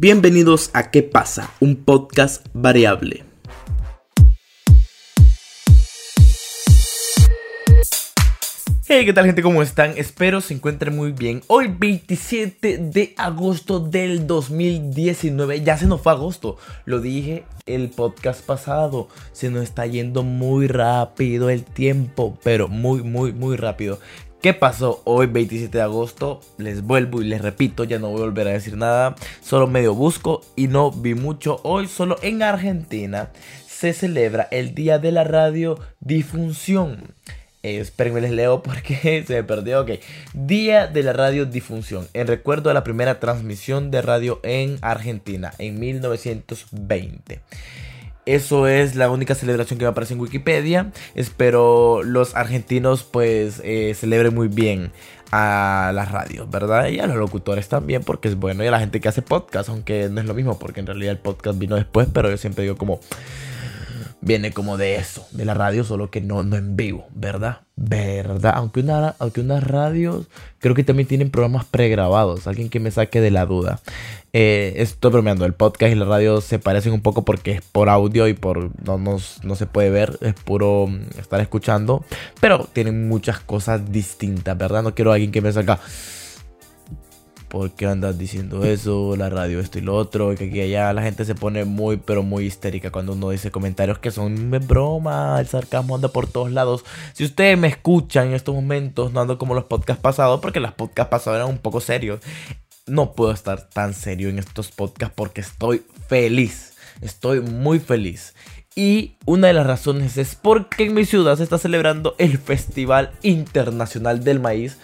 Bienvenidos a ¿Qué pasa? Un podcast variable. Hey, ¿qué tal gente? ¿Cómo están? Espero se encuentren muy bien. Hoy 27 de agosto del 2019. Ya se nos fue agosto. Lo dije el podcast pasado. Se nos está yendo muy rápido el tiempo. Pero muy, muy, muy rápido. ¿Qué pasó hoy 27 de agosto? Les vuelvo y les repito, ya no voy a volver a decir nada. Solo medio busco y no vi mucho. Hoy solo en Argentina se celebra el Día de la Radio Difunción. Eh, les leo porque se me perdió. Ok. Día de la radiodifusión. En recuerdo a la primera transmisión de radio en Argentina en 1920. Eso es la única celebración que me aparece en Wikipedia. Espero los argentinos pues eh, celebren muy bien a las radios, ¿verdad? Y a los locutores también, porque es bueno. Y a la gente que hace podcast, aunque no es lo mismo, porque en realidad el podcast vino después, pero yo siempre digo como viene como de eso, de la radio, solo que no, no en vivo, ¿verdad? ¿Verdad? Aunque una, aunque unas radios creo que también tienen programas pregrabados, alguien que me saque de la duda. Eh, estoy bromeando, el podcast y la radio se parecen un poco porque es por audio y por no, no, no se puede ver, es puro mm, estar escuchando, pero tienen muchas cosas distintas, ¿verdad? No quiero a alguien que me saca ¿por qué andas diciendo eso? La radio esto y lo otro, y que aquí allá la gente se pone muy, pero muy histérica cuando uno dice comentarios que son broma, el sarcasmo anda por todos lados. Si ustedes me escuchan en estos momentos, no ando como los podcasts pasados, porque los podcasts pasados eran un poco serios. No puedo estar tan serio en estos podcasts porque estoy feliz, estoy muy feliz. Y una de las razones es porque en mi ciudad se está celebrando el Festival Internacional del Maíz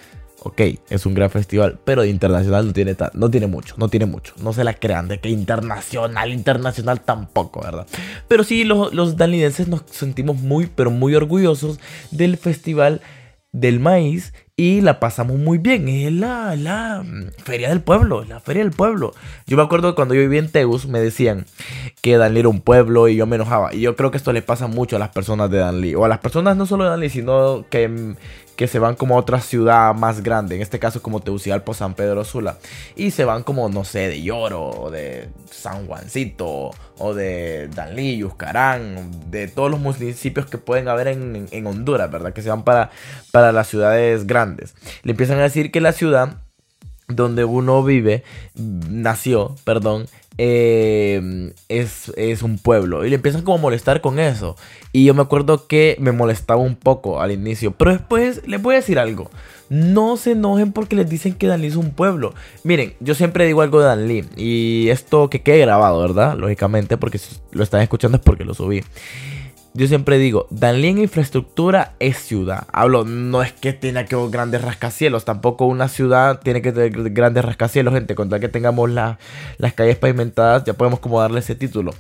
ok, es un gran festival, pero de internacional no tiene, no tiene mucho, no tiene mucho. No se la crean de que internacional, internacional tampoco, ¿verdad? Pero sí, los, los danlidenses nos sentimos muy, pero muy orgullosos del festival del maíz y la pasamos muy bien. Es la, la mm, feria del pueblo, la feria del pueblo. Yo me acuerdo cuando yo vivía en Tegus, me decían que Danlí era un pueblo y yo me enojaba. Y yo creo que esto le pasa mucho a las personas de Danlí, o a las personas no solo de Danlí, sino que mm, que se van como a otra ciudad más grande, en este caso como Tegucigalpa San Pedro Sula, y se van como, no sé, de Lloro, o de San Juancito, o de Danlí, Yuscarán, de todos los municipios que pueden haber en, Honduras, ¿verdad? Que se van para, para las ciudades grandes. Le empiezan a decir que la ciudad donde uno vive, nació, perdón, eh, es, es, un pueblo. Y le empiezan como a molestar con eso. Y yo me acuerdo que me molestaba un poco al inicio. Pero después les voy a decir algo. No se enojen porque les dicen que Danlí es un pueblo. Miren, yo siempre digo algo de Danlí. Y esto que quede grabado, ¿verdad? Lógicamente, porque si lo están escuchando es porque lo subí. Yo siempre digo, Danlí en infraestructura es ciudad. Hablo, no es que tenga que grandes rascacielos, tampoco una ciudad tiene que tener grandes rascacielos, gente. Con tal que tengamos las calles pavimentadas, ya podemos como darle ese título.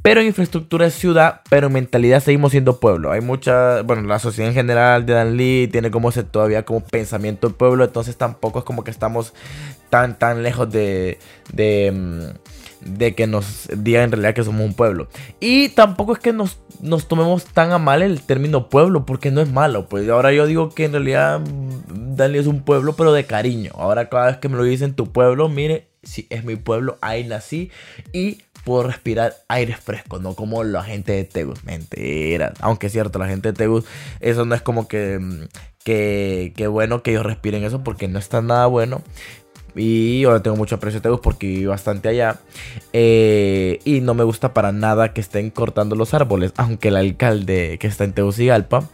Pero en infraestructura es ciudad, pero en mentalidad seguimos siendo pueblo. Hay mucha, bueno, la sociedad en general de Danlí tiene como ese todavía como pensamiento pueblo, entonces tampoco es como que estamos tan, tan lejos de, de, mm, de que nos digan en realidad que somos un pueblo. Y tampoco es que nos nos tomemos tan a mal el término pueblo, porque no es malo. Pues ahora yo digo que en realidad mm, Dani es un pueblo, pero de cariño. Ahora cada vez que me lo dicen tu pueblo, mire, si es mi pueblo, ahí nací y puedo respirar aire fresco, no como la gente de Tegus. Mentira. Aunque es cierto, la gente de Tegus, eso no es como que, mm, que, que bueno que ellos respiren eso, porque no está nada bueno. Y ahora tengo mucho aprecio a Tegus porque viví bastante allá. Eh, y no me gusta para nada que estén cortando los árboles. Aunque el alcalde que está en Tegucigalpa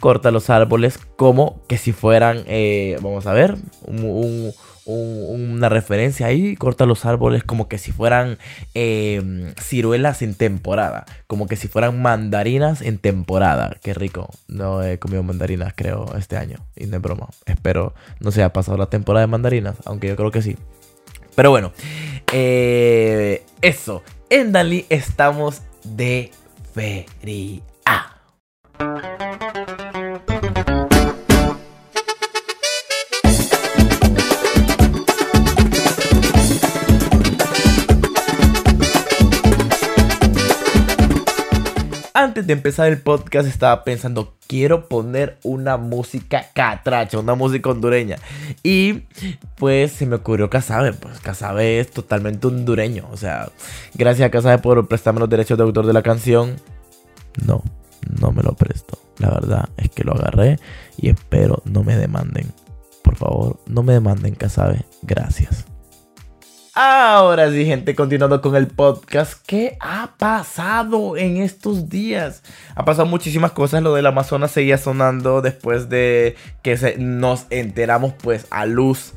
corta los árboles como que si fueran, eh, vamos a ver, un una referencia ahí, corta los árboles como que si fueran em, ciruelas en temporada, como que si fueran mandarinas en temporada. Qué rico, no he comido mandarinas creo este año, y no es broma. Espero no se haya pasado la temporada de mandarinas, aunque yo creo que sí. Pero bueno, eh, eso, en Dalí estamos de feria. De empezar el podcast estaba pensando, quiero poner una música catracha, una música hondureña. Y pues se me ocurrió Casabe, pues Casabe es totalmente hondureño. O sea, gracias a Casabe por prestarme los derechos de autor de la canción. No, no me lo presto. La verdad es que lo agarré y espero no me demanden. Por favor, no me demanden Casabe. Gracias. Ahora sí, gente, continuando con el podcast. ¿Qué ha pasado en estos días? Ha pasado muchísimas cosas. Lo del Amazonas seguía sonando después de que nos enteramos, pues, a luz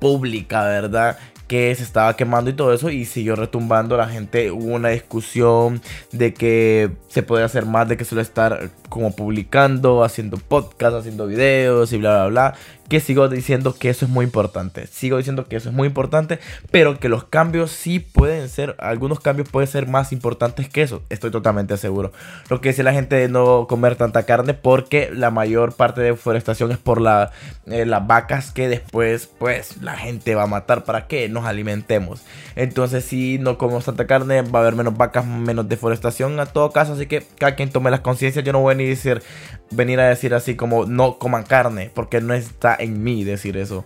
pública, ¿verdad? que se estaba quemando y todo eso y siguió retumbando la gente hubo una discusión de que se puede hacer más de que solo estar como publicando haciendo podcast haciendo videos y bla bla bla que sigo diciendo que eso es muy importante. Sigo diciendo que eso es muy importante, pero que los cambios sí pueden ser, algunos cambios pueden ser más importantes que eso. Estoy totalmente seguro. Lo que dice la gente de no comer tanta carne porque la mayor parte de deforestación es por la, eh, las vacas que después pues la gente va a matar para que nos alimentemos. Entonces si no comemos tanta carne va a haber menos vacas, menos deforestación a todo caso. Así que cada quien tome las conciencias. Yo no voy a ni decir, venir a decir así como no coman carne porque no está en mí decir eso.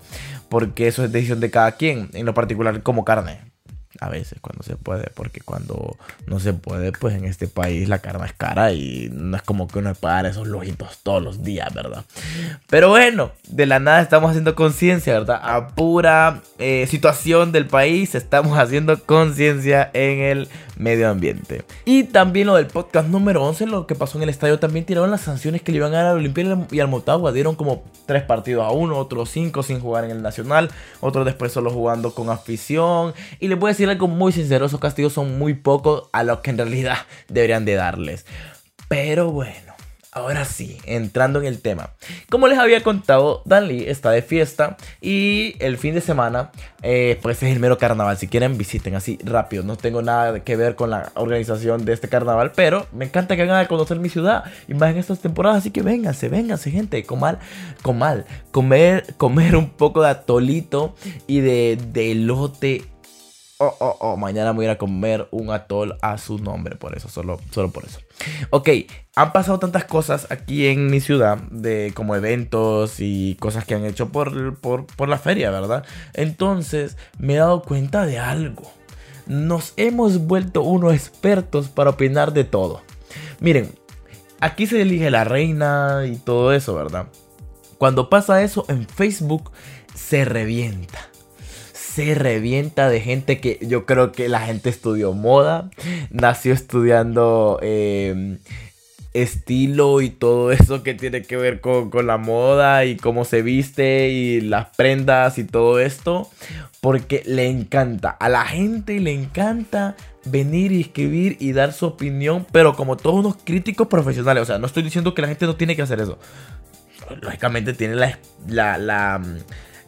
Porque eso es decisión de cada quien. En lo particular como carne a veces cuando se puede, porque cuando no se puede, pues en este país la carne es cara y no es como que uno pueda dar esos lojitos todos los días, ¿verdad? Pero bueno, de la nada estamos haciendo conciencia, ¿verdad? A pura eh, situación del país estamos haciendo conciencia en el medio ambiente. Y también lo del podcast número 11, lo que pasó en el estadio, también tiraron las sanciones que le iban a dar a Olimpia y al Motagua. Dieron como tres partidos a uno, otros cinco sin jugar en el Nacional, otros después solo jugando con afición. Y les voy a decir algo muy sincero, esos castigos son muy pocos a lo que en realidad deberían de darles. Pero bueno. Ahora sí, entrando en el tema. Como les había contado, Danley está de fiesta y el fin de semana, eh, pues es el mero carnaval. Si quieren, visiten así rápido. No tengo nada que ver con la organización de este carnaval, pero me encanta que vengan a conocer mi ciudad y más en estas temporadas. Así que vénganse, vénganse, gente. Comal, comal, comer, comer un poco de atolito y de, de oh, oh, oh, mañana voy a ir a comer un atol a su nombre, por eso, solo, solo por eso. Ok, han pasado tantas cosas aquí en mi ciudad, de como eventos y cosas que han hecho por, por, por la feria, ¿verdad? Entonces me he dado cuenta de algo. Nos hemos vuelto unos expertos para opinar de todo. Miren, aquí se elige la reina y todo eso, ¿verdad? Cuando pasa eso en Facebook, se revienta se revienta de gente que yo creo que la gente estudió moda, nació estudiando em, estilo y todo eso que tiene que ver con, con, la moda y cómo se viste y las prendas y todo esto, porque le encanta, a la gente le encanta venir y escribir y dar su opinión, pero como todos unos críticos profesionales, o sea, no estoy diciendo que la gente no tiene que hacer eso. Lógicamente tiene la,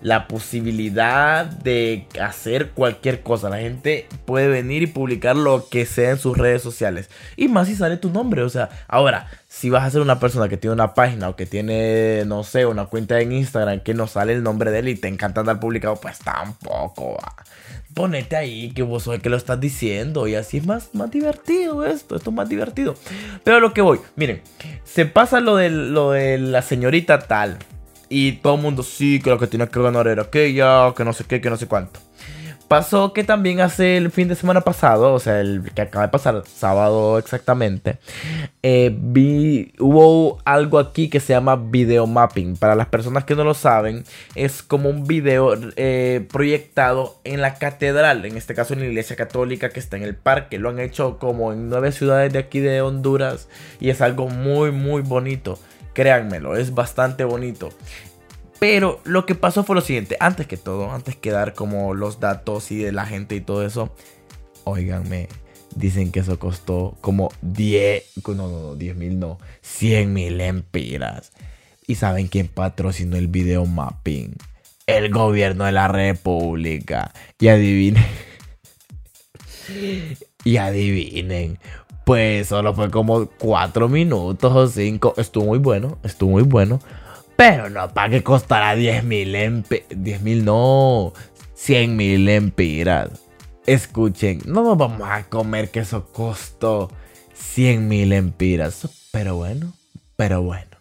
la posibilidad de hacer cualquier cosa. La gente puede venir y publicar lo que sea en sus redes sociales. Y más si sale tu nombre. O sea, ahora, si vas a ser una persona que tiene una página o que tiene, no sé, una cuenta en Instagram que no sale el nombre de él y te encanta andar publicado, pues tampoco va. Ponete ahí que vos sos el que lo estás diciendo y así es más, más divertido esto, esto es más divertido. Pero a lo que voy, miren, se pasa lo de, lo de la señorita tal, y todo el mundo, sí, que lo que tiene que ganar era aquella, que no sé qué, que no sé cuánto. Pasó que también hace el fin de semana pasado, o sea, el que acaba de pasar, sábado exactamente, eh, vi, hubo algo aquí que se llama video mapping. Para las personas que no lo saben, es como un video eh, proyectado en la catedral, en este caso en la iglesia católica que está en el parque. Lo han hecho como en nueve ciudades de aquí de Honduras y es algo muy, muy bonito. Créanmelo, es bastante bonito. Pero lo que pasó fue lo siguiente. Antes que todo, antes que dar como los datos y de la gente y todo eso. Óiganme, dicen que eso costó como 10, no, no, no, 10 mil no, 100 mil empiras. ¿Y saben quién patrocinó el video mapping? El gobierno de la república. Y adivinen. y adivinen. Pues solo fue como 4 minutos o 5. Estuvo muy bueno, estuvo muy bueno. Pero no para que costara 10 mil empiras. 10 mil no, 100 mil empiras. Escuchen, no nos vamos a comer que eso costó 100 mil empiras. Pero bueno, pero bueno.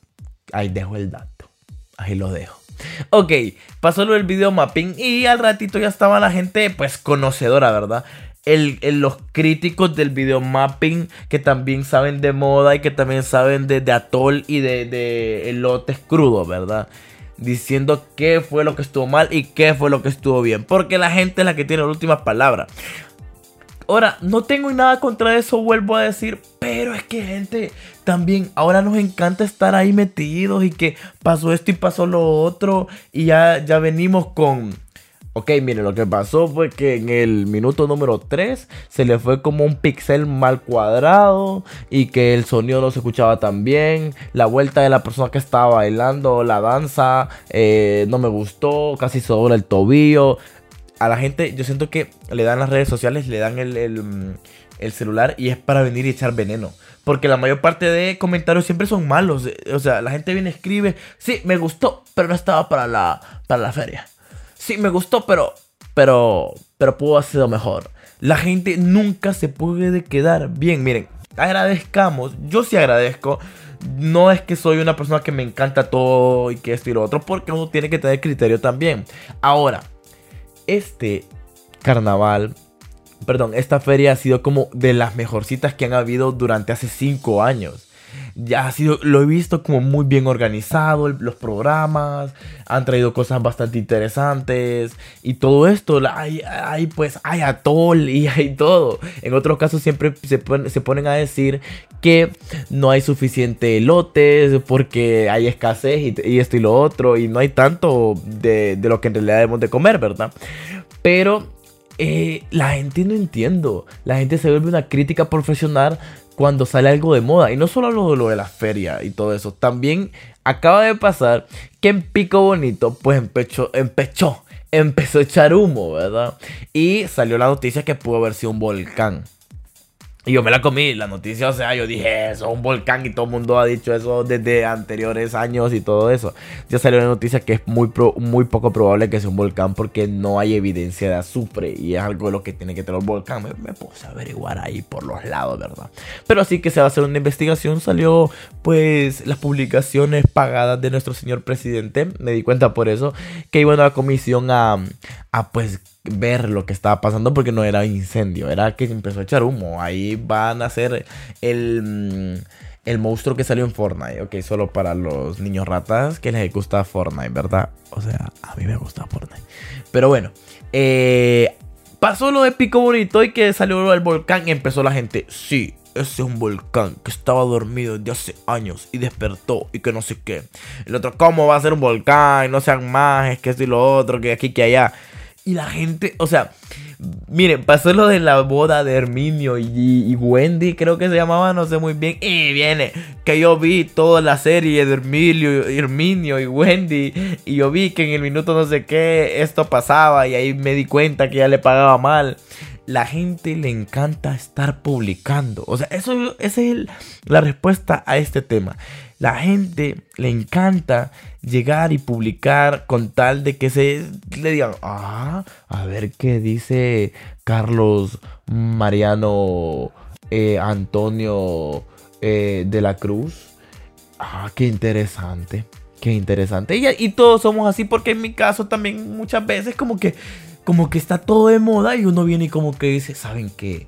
Ahí dejo el dato. Ahí lo dejo. Ok, pasó lo del video mapping y al ratito ya estaba la gente pues conocedora, ¿verdad? El, los críticos del video mapping que también saben de moda y que también saben de, de atol y de, de elotes crudos, ¿verdad? Diciendo qué fue lo que estuvo mal y qué fue lo que estuvo bien. Porque la gente es la que tiene las últimas palabras. Ahora, no tengo nada contra eso, vuelvo a decir, pero es que gente, también ahora nos encanta estar ahí metidos y que pasó esto y pasó lo otro y ya, ya venimos con... Ok, miren, lo que pasó fue que en el minuto número 3 se le fue como un pixel mal cuadrado y que el sonido no se escuchaba tan bien. La vuelta de la persona que estaba bailando la danza eh, no me gustó, casi sobre el tobillo a la gente, yo siento que le dan las redes sociales, le dan mm, el, celular y es para venir y echar veneno. Porque la mayor parte de comentarios siempre son malos. O sea, la gente viene escribe, sí, me gustó, pero no estaba para la, para la feria. Sí, me gustó, pero, pero, pero pudo haber sido mejor. La gente nunca se puede quedar bien. Miren, agradezcamos, yo sí agradezco. No es que soy una persona que me encanta todo y que esto y lo otro, porque uno tiene que tener criterio también. Ahora, este carnaval, perdón, esta feria ha sido como de las mejorcitas que han habido durante hace 5 años. Ya ha sido, lo he visto como muy bien organizado, los programas, han traído cosas bastante interesantes y todo esto, hay, hay pues, hay atol y hay todo. En otros casos siempre se, ponen a decir que no hay suficiente lotes porque hay escasez y, esto y lo otro y no hay tanto de, de lo que en realidad debemos de comer, ¿verdad? Pero eh, la gente no entiendo. La gente se vuelve una crítica profesional cuando sale algo de moda. Y no solo lo, lo de la feria y todo eso. También acaba de pasar que en Pico Bonito, pues empezó a echar humo, ¿verdad? Y salió la noticia que pudo haber sido un volcán. Y yo me la comí, la noticia, o sea, yo dije, eso es un volcán y todo el mundo ha dicho eso desde anteriores años y todo eso. Ya salió la noticia que es muy, muy poco probable que sea un volcán porque no hay evidencia de azufre y es algo de lo que tiene que tener un volcán. Me, me puse a averiguar ahí por los lados, ¿verdad? Pero así que se va a hacer una investigación, salió pues las publicaciones pagadas de nuestro señor presidente, me di cuenta por eso, que iba a la comisión a, a pues ver lo que estaba pasando porque no era incendio, era que empezó a echar humo. Ahí van a ser el, mm, el monstruo que salió en Fortnite, ok, solo para los niños ratas que les gusta Fortnite, ¿verdad? O sea, a mí me gusta Fortnite. Pero bueno, eh, pasó lo de Pico Bonito y que salió el volcán y empezó la gente, sí. Ese es un volcán que estaba dormido desde hace años y despertó y que no sé qué. El otro, ¿cómo va a ser un volcán? No sean más, es que esto y lo otro, que aquí, que allá. Y la gente, o sea, miren, pasó lo de la boda de Herminio y, Wendy, creo que se llamaba, no sé muy bien. Y viene que yo vi toda la serie de Herminio, Herminio y Wendy. Y yo vi que en el minuto no sé qué esto pasaba. Y ahí me di cuenta que ya le pagaba mal. La gente le encanta estar publicando. O sea, eso, esa es la respuesta a este tema. La gente le encanta llegar y publicar con tal de que se le digan, ah, a ver qué dice Carlos Mariano eh, Antonio eh, de la Cruz. Ah, qué interesante. Qué interesante. Y, y, todos somos así porque en mi caso también muchas veces como que, como que está todo de moda y uno viene y como que dice, ¿saben qué?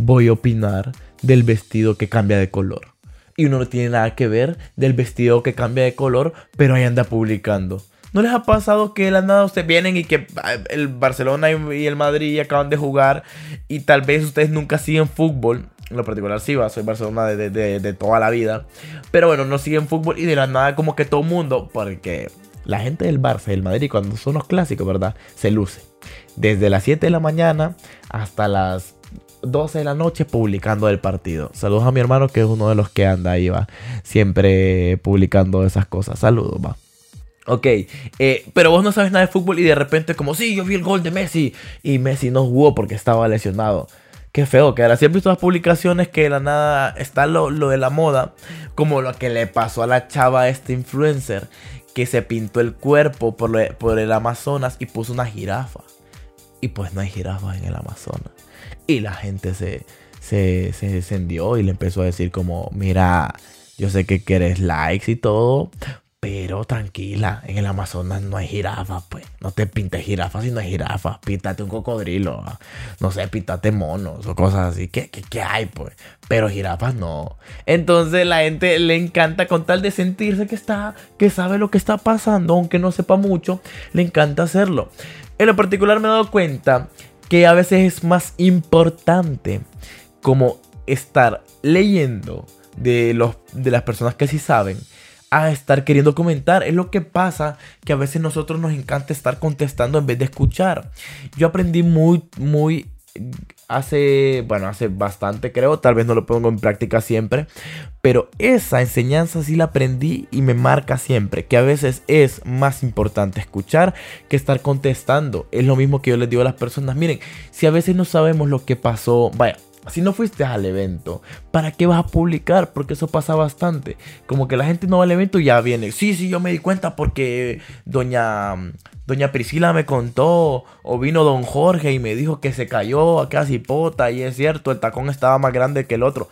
Voy a opinar del vestido que cambia de color y uno no tiene nada que ver del vestido que cambia de color, pero ahí anda publicando. ¿No les ha pasado que de la nada ustedes vienen y que ah, el Barcelona y el Madrid acaban de jugar y tal vez ustedes nunca siguen fútbol? En lo particular sí, va, soy Barcelona de, toda la vida. Pero bueno, no siguen fútbol y de la nada como que todo mundo, porque la gente del Barça y del Madrid cuando son los clásicos, ¿verdad? Se luce. Desde las 7 de la mañana hasta las 12 de la noche publicando el partido. Saludos a mi hermano que es uno de los que anda ahí, va. Siempre publicando esas cosas. Saludos, va. Ok, eh, pero vos no sabes nada de fútbol y de repente como, sí, yo vi el gol de Messi y Messi no jugó porque estaba lesionado. Qué feo que ahora siempre visto las publicaciones que de la nada está lo, de la moda, como lo que le pasó a la chava este influencer que se pintó el cuerpo por, por el Amazonas y puso una jirafa. Y pues no hay jirafas en el Amazonas. Y la gente se, se, se encendió y le empezó a decir como, mira, yo sé que quieres likes y todo, pero tranquila, en el Amazonas no hay jirafas, pues. No te pintes jirafas si no hay jirafas. Píntate un cocodrilo. No sé, píntate monos o cosas así. ¿Qué, qué, hay, pues? Pero jirafas no. Entonces la gente le encanta con tal de sentirse que está, que sabe lo que está pasando, aunque no sepa mucho, le encanta hacerlo. En lo particular me he dado cuenta que a veces es más importante como estar leyendo de, los, de las personas que sí saben a estar queriendo comentar. Es lo que pasa que a veces nosotros nos encanta estar contestando en vez de escuchar. Yo aprendí muy, muy hace, bueno, hace bastante creo, tal vez no lo pongo en práctica siempre, pero esa enseñanza sí la aprendí y me marca siempre, que a veces es más importante escuchar que estar contestando. Es lo mismo que yo les digo a las personas, miren, si a veces no sabemos lo que pasó, vaya, si no fuiste al evento, ¿para qué vas a publicar? Porque eso pasa bastante. Como que la gente no va al evento y ya viene. Sí, sí, yo me di cuenta porque doña, doña Priscila me contó. O vino don Jorge y me dijo que se cayó a casi pota. Y es cierto, el tacón estaba más grande que el otro.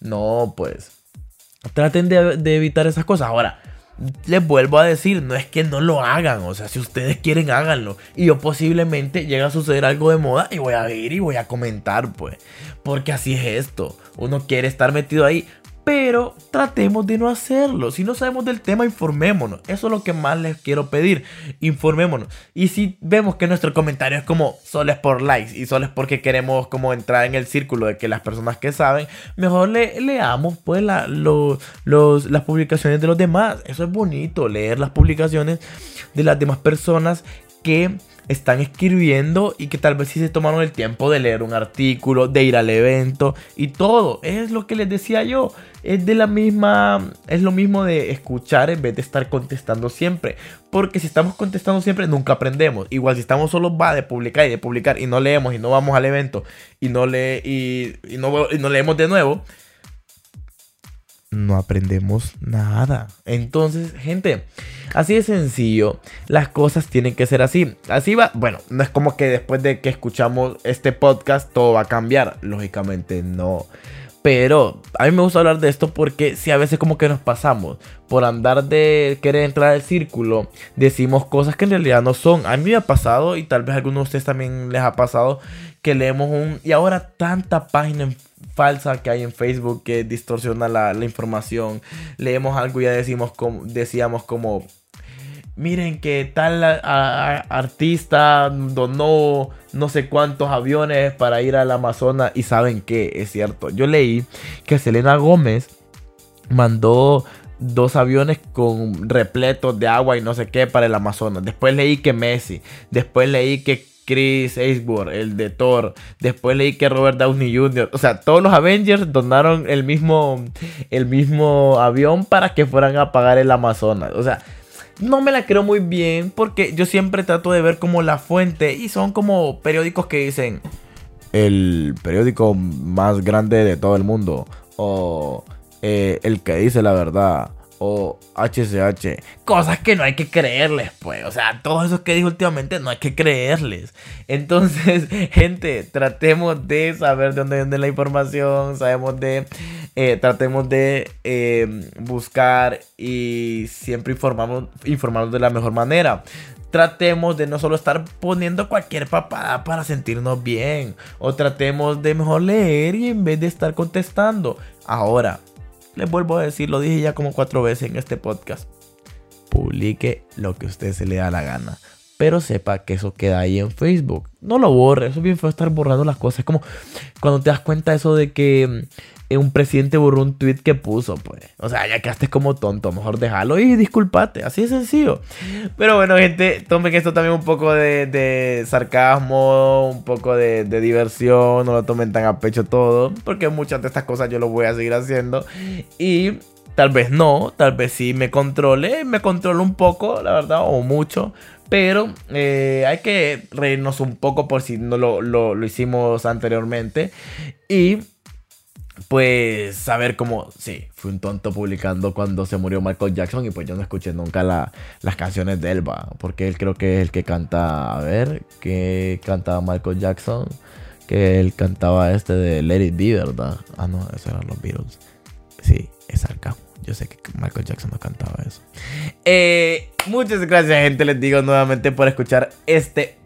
No, pues. Traten de, de evitar esas cosas. Ahora, les vuelvo a decir, no es que no lo hagan, o sea, si ustedes quieren, háganlo. Y yo posiblemente llegue a suceder algo de moda y voy a ver y voy a comentar, pues. Porque así es esto. Uno quiere estar metido ahí. Pero tratemos de no hacerlo. Si no sabemos del tema, informémonos. Eso es lo que más les quiero pedir. Informémonos. Y si vemos que nuestro comentario es como solo es por likes y solo es porque queremos como entrar en el círculo de que las personas que saben, mejor le, leamos pues la, los, las publicaciones de los demás. Eso es bonito, leer las publicaciones de las demás personas que están escribiendo y que tal vez sí se tomaron el tiempo de leer un artículo, de ir al evento y todo. Es lo que les decía yo. Es de la misma, es lo mismo de escuchar en vez de estar contestando siempre. Porque si estamos contestando siempre nunca aprendemos. Igual si estamos solo va de publicar y de publicar y no leemos y no vamos al evento y no, le, y, no, y no leemos de nuevo no aprendemos nada. Entonces, gente, así de sencillo, las cosas tienen que ser así. Así va, bueno, no es como que después de que escuchamos este podcast todo va a cambiar, lógicamente no. Pero a mí me gusta hablar de esto porque si a veces como que nos pasamos por andar de querer entrar al círculo, decimos cosas que en realidad no son. A mí me ha pasado y tal vez a algunos de ustedes también les ha pasado que leemos un... Y ahora tanta página falsa que hay en Facebook que distorsiona la, información. Leemos algo y ya decimos decíamos como miren que tal artista donó no sé cuántos aviones para ir al Amazonas y saben que es cierto. Yo leí que Selena Gómez mandó dos aviones con repletos de agua y no sé qué para el Amazonas. Después leí que Messi, después leí que Chris Hemsworth, el de Thor. Después leí que Robert Downey Jr. O sea, todos los Avengers donaron el mismo, el mismo avión para que fueran a pagar el Amazonas. O sea, no me la creo muy bien porque yo siempre trato de ver como la fuente y son como periódicos que dicen el periódico más grande de todo el mundo o eh, el que dice la verdad o HCH. Cosas que no hay que creerles, pues. O sea, todos esos que dijo últimamente no hay que creerles. Entonces, gente, tratemos de saber de dónde viene la información. Sabemos de. Eh, tratemos de eh, buscar y siempre informamos, informarnos de la mejor manera tratemos de no solo estar poniendo cualquier papada para sentirnos bien. O tratemos de mejor leer y en vez de estar contestando. Ahora, les vuelvo a decir, lo dije ya como cuatro veces en este podcast. Publique lo que usted se le da la gana. Pero sepa que eso queda ahí en Facebook. No lo borre. Eso es bien feo estar borrando las cosas. Es como cuando te das cuenta eso de que un presidente borró un tweet que puso, pues. O sea, ya quedaste como tonto, mejor déjalo y disculpate, así de sencillo. Pero bueno, gente, tomen esto también un poco de, sarcasmo, un poco de, diversión, no lo tomen tan a pecho todo, porque muchas de estas cosas yo lo voy a seguir haciendo. Y tal vez no, tal vez sí me controle, me controlo un poco, la verdad, o mucho. Pero eh, hay que reírnos un poco por si no lo, lo hicimos anteriormente. Y pues saber cómo, sí, fui un tonto publicando cuando se murió Michael Jackson y pues yo no escuché nunca las canciones de Elba, porque él creo que es el que canta, a ver, que canta Michael Jackson, que él cantaba este de Let It Be, ¿verdad? Ah, no, esos eran los Beatles. Sí, es sarcasmo. Yo sé que Michael Jackson no cantaba eso. Eh, muchas gracias, gente. Les digo nuevamente por escuchar este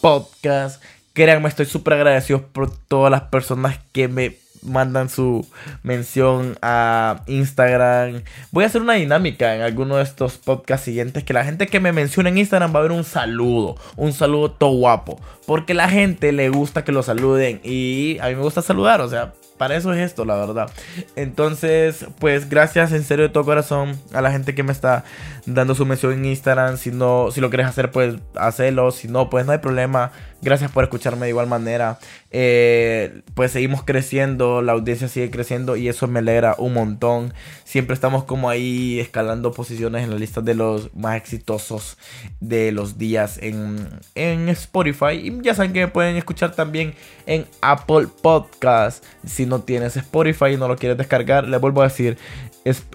podcast. Créanme, estoy súper agradecido por todas las personas que me mandan su mención a Instagram. Voy a hacer una dinámica en alguno de estos podcasts siguientes que la gente que me menciona en Instagram va a ver un saludo, un saludo todo guapo, porque la gente le gusta que lo saluden y a mí me gusta saludar, o sea, para eso es esto, la verdad. Entonces, pues gracias en serio de todo corazón a la gente que me está dando su mención en Instagram. Si no, si lo quieres hacer, pues hacelo. Si no, pues no hay problema. Gracias por escucharme de igual manera. Eh, pues seguimos creciendo, la audiencia sigue creciendo y eso me alegra un montón. Siempre estamos como ahí escalando posiciones en la lista de los más exitosos de los días en, en Spotify. Y ya saben que me pueden escuchar también en Apple Podcast. Si no tienes Spotify y no lo quieres descargar, les vuelvo a decir,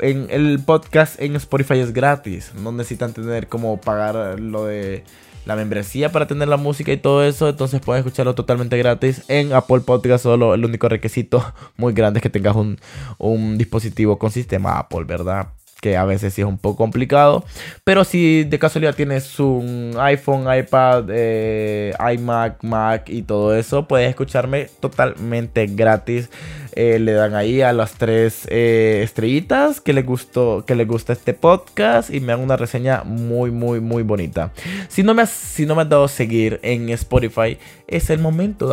en el podcast en Spotify es gratis. No necesitan tener como pagar lo de la membresía para tener la música y todo eso. Entonces pueden escucharlo totalmente gratis en Apple Podcast. Solo el único requisito muy grande es que tengas un, un dispositivo con sistema Apple, ¿verdad? Que a veces sí es un poco complicado. Pero si de casualidad tienes un iPhone, iPad, eh, iMac, Mac y todo eso, puedes escucharme totalmente gratis. Eh, le dan ahí a las tres eh, estrellitas que les gustó, que les gusta este podcast y me dan una reseña muy, muy, muy bonita. Si no me has, si no me has dado seguir en Spotify, es el momento.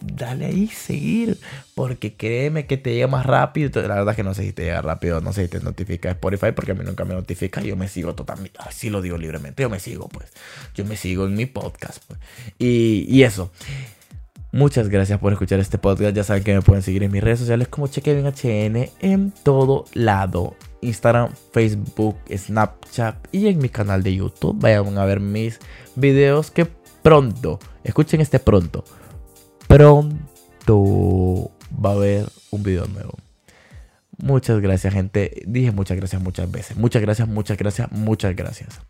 Dale ahí seguir. Porque créeme que te llega más rápido. La verdad es que no sé si te llega rápido, no sé si te notifica Spotify, porque a mí nunca me notifica. Yo me sigo totalmente. Así lo digo libremente. Yo me sigo, pues. Yo me sigo en mi podcast, pues. Y, y eso. Muchas gracias por escuchar este podcast. Ya saben que me pueden seguir en mis redes sociales como HN en todo lado. Instagram, Facebook, Snapchat y en mi canal de YouTube. Vayan a ver mis videos que pronto, escuchen este pronto, pronto va a haber un video nuevo. Muchas gracias gente. Dije muchas gracias muchas veces. Muchas gracias, muchas gracias, muchas gracias.